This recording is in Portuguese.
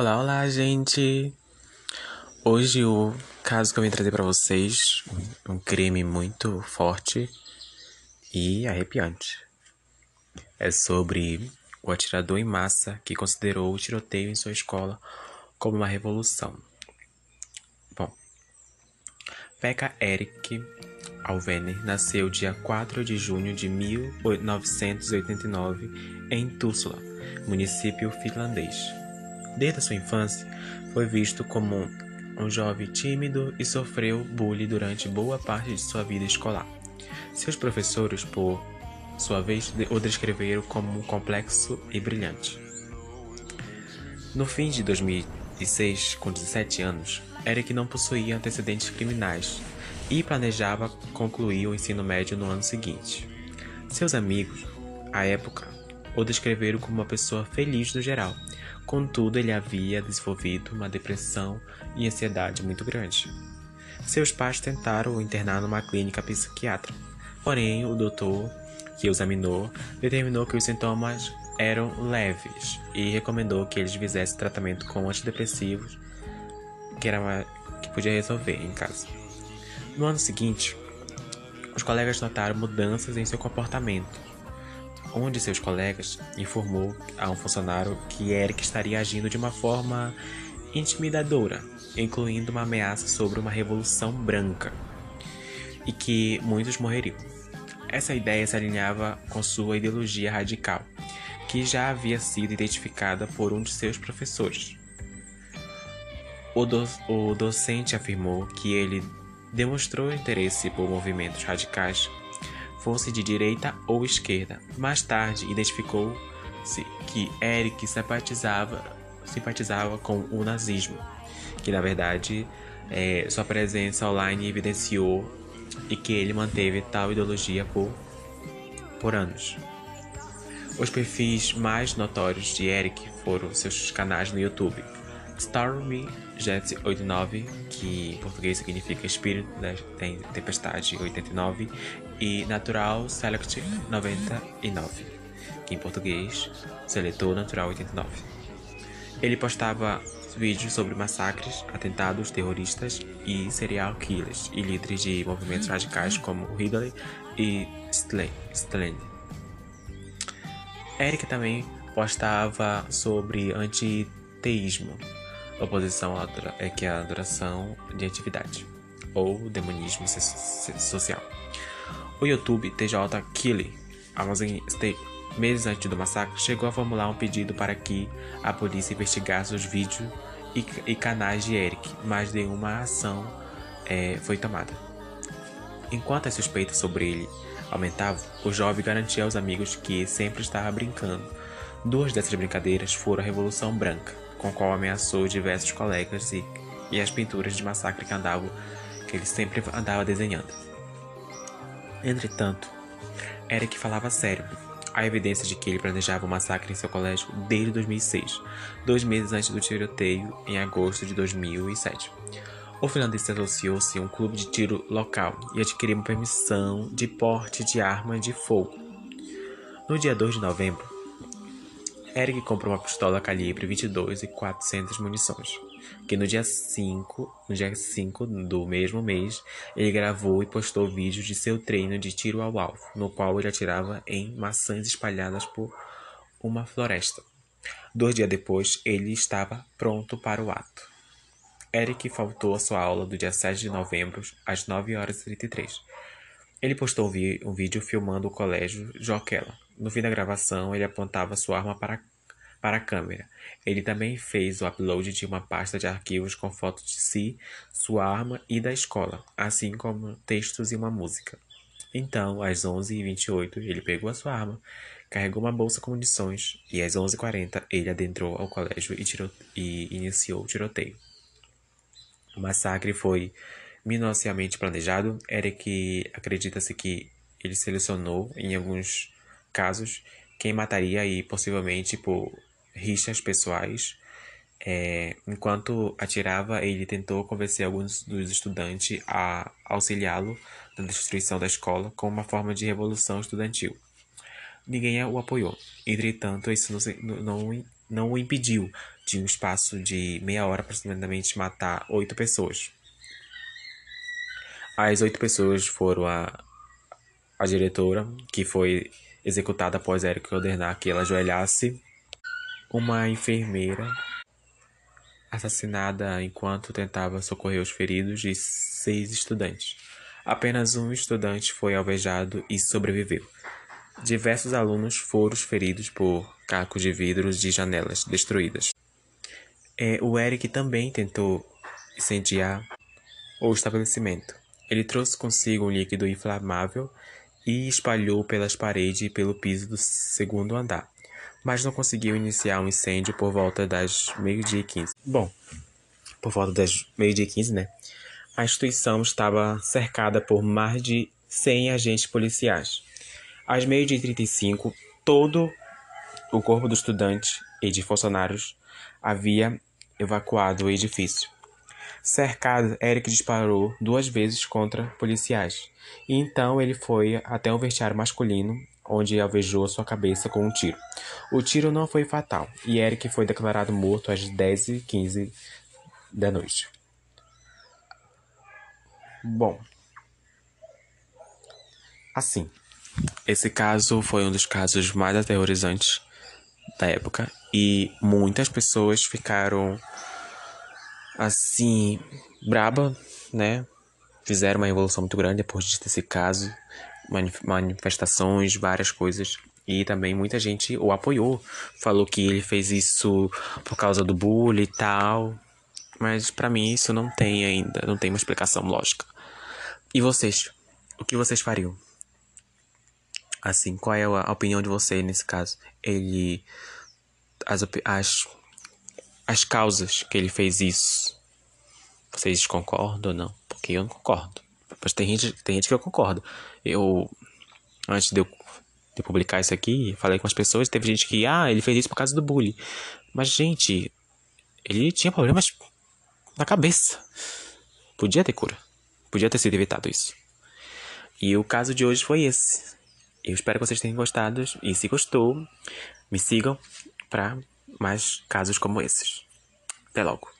Olá, olá, gente! Hoje o caso que eu vim trazer para vocês, um crime muito forte e arrepiante. É sobre o atirador em massa que considerou o tiroteio em sua escola como uma revolução. Bom, Pekka Erik Alvener nasceu dia 4 de junho de 1989 em Tussula, município finlandês. Desde a sua infância, foi visto como um jovem tímido e sofreu bullying durante boa parte de sua vida escolar. Seus professores, por sua vez, o descreveram como complexo e brilhante. No fim de 2006, com 17 anos, Eric não possuía antecedentes criminais e planejava concluir o ensino médio no ano seguinte. Seus amigos, à época, o descreveram como uma pessoa feliz no geral Contudo, ele havia desenvolvido uma depressão e ansiedade muito grande. Seus pais tentaram o internar numa clínica psiquiátrica, porém o doutor que o examinou determinou que os sintomas eram leves e recomendou que eles fizessem tratamento com antidepressivos que, era uma, que podia resolver em casa. No ano seguinte, os colegas notaram mudanças em seu comportamento um de seus colegas informou a um funcionário que Eric estaria agindo de uma forma intimidadora, incluindo uma ameaça sobre uma revolução branca e que muitos morreriam. Essa ideia se alinhava com sua ideologia radical, que já havia sido identificada por um de seus professores. O, do o docente afirmou que ele demonstrou interesse por movimentos radicais fosse de direita ou esquerda. Mais tarde, identificou-se que Eric simpatizava, simpatizava com o nazismo, que na verdade é, sua presença online evidenciou e que ele manteve tal ideologia por, por anos. Os perfis mais notórios de Eric foram seus canais no YouTube. Stormy Jet 89, que em português significa Espírito da Tempestade 89, e Natural Select 99, que em português Seletor Natural 89. Ele postava vídeos sobre massacres, atentados terroristas e serial killers e líderes de movimentos radicais como Ridley e Stalin. Eric também postava sobre antiteísmo, oposição é que é a adoração de atividade ou demonismo social. O YouTube TJ Killy Amazon State, meses antes do massacre, chegou a formular um pedido para que a polícia investigasse os vídeos e, e canais de Eric, mas nenhuma ação é, foi tomada. Enquanto as suspeitas sobre ele aumentavam, o jovem garantia aos amigos que sempre estava brincando. Duas dessas brincadeiras foram a Revolução Branca, com a qual ameaçou diversos colegas e, e as pinturas de massacre que andavam, que ele sempre andava desenhando. Entretanto, Eric falava sério. Há evidência de que ele planejava o um massacre em seu colégio desde 2006, dois meses antes do tiroteio em agosto de 2007. O finlandês associou-se a um clube de tiro local e adquiriu uma permissão de porte de arma de fogo. No dia 2 de novembro, Eric comprou uma pistola calibre 22 e 400 munições que no dia 5, no dia 5 do mesmo mês, ele gravou e postou vídeos de seu treino de tiro ao alvo, no qual ele atirava em maçãs espalhadas por uma floresta. Dois dias depois, ele estava pronto para o ato. Eric faltou à sua aula do dia 7 de novembro, às 9 horas e 33. Ele postou um, vídeo filmando o colégio Joquela. No fim da gravação, ele apontava sua arma para para a câmera. Ele também fez o upload de uma pasta de arquivos com fotos de si, sua arma e da escola, assim como textos e uma música. Então, às 11h28, ele pegou a sua arma, carregou uma bolsa com munições e às 11h40 ele adentrou ao colégio e, tirou, e iniciou o tiroteio. O massacre foi minuciosamente planejado. Eric acredita-se que ele selecionou, em alguns casos, quem mataria e possivelmente por rixas pessoais. É, enquanto atirava, ele tentou convencer alguns dos estudantes a auxiliá-lo na destruição da escola como uma forma de revolução estudantil. Ninguém o apoiou. Entretanto, isso não, não não o impediu de um espaço de meia hora aproximadamente matar oito pessoas. As oito pessoas foram a, a diretora, que foi executada após Eric ordenar que ela ajoelhasse, uma enfermeira assassinada enquanto tentava socorrer os feridos e seis estudantes. Apenas um estudante foi alvejado e sobreviveu. Diversos alunos foram feridos por cacos de vidros de janelas destruídas. É, o Eric também tentou incendiar o estabelecimento. Ele trouxe consigo um líquido inflamável e espalhou pelas paredes e pelo piso do segundo andar, mas não conseguiu iniciar um incêndio por volta das meio-dia e quinze. Bom, por volta das meio-dia e quinze, né? A instituição estava cercada por mais de 100 agentes policiais. Às meio-dia e 35, todo o corpo do estudante e de funcionários havia evacuado o edifício. Cercado, Eric disparou duas vezes contra policiais, e então ele foi até um vestiário masculino, onde alvejou sua cabeça com um tiro. O tiro não foi fatal, e Eric foi declarado morto às 10h15 da noite. Bom, assim, esse caso foi um dos casos mais aterrorizantes da época e muitas pessoas ficaram assim braba, né? Fizeram uma revolução muito grande depois desse caso, manifestações, várias coisas. E também muita gente o apoiou, falou que ele fez isso por causa do bullying e tal. Mas para mim isso não tem ainda, não tem uma explicação lógica. E vocês? O que vocês fariam? Assim, qual é a opinião de vocês nesse caso? Ele as, as, as causas que ele fez isso. Vocês concordam ou não? Porque eu não concordo. Mas tem gente, tem gente que eu concordo. Eu, antes de eu de publicar isso aqui, falei com as pessoas, teve gente que, ah, ele fez isso por causa do bullying. Mas, gente, ele tinha problemas na cabeça. Podia ter cura. Podia ter sido evitado isso. E o caso de hoje foi esse. Eu espero que vocês tenham gostado. E se gostou, me sigam para mais casos como esses. Até logo.